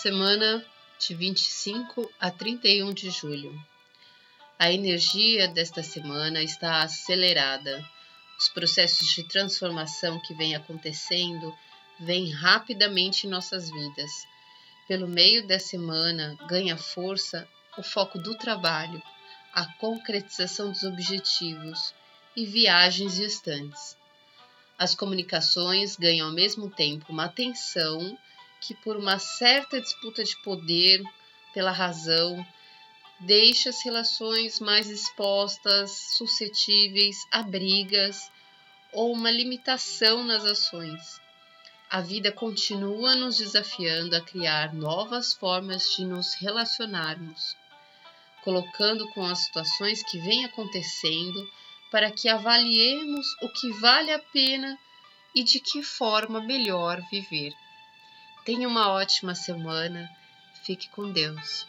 semana de 25 a 31 de julho. A energia desta semana está acelerada. Os processos de transformação que vêm acontecendo vêm rapidamente em nossas vidas. Pelo meio da semana, ganha força o foco do trabalho, a concretização dos objetivos e viagens distantes. As comunicações ganham ao mesmo tempo uma atenção que, por uma certa disputa de poder, pela razão, deixa as relações mais expostas, suscetíveis a brigas ou uma limitação nas ações. A vida continua nos desafiando a criar novas formas de nos relacionarmos, colocando com as situações que vêm acontecendo para que avaliemos o que vale a pena e de que forma melhor viver. Tenha uma ótima semana. Fique com Deus.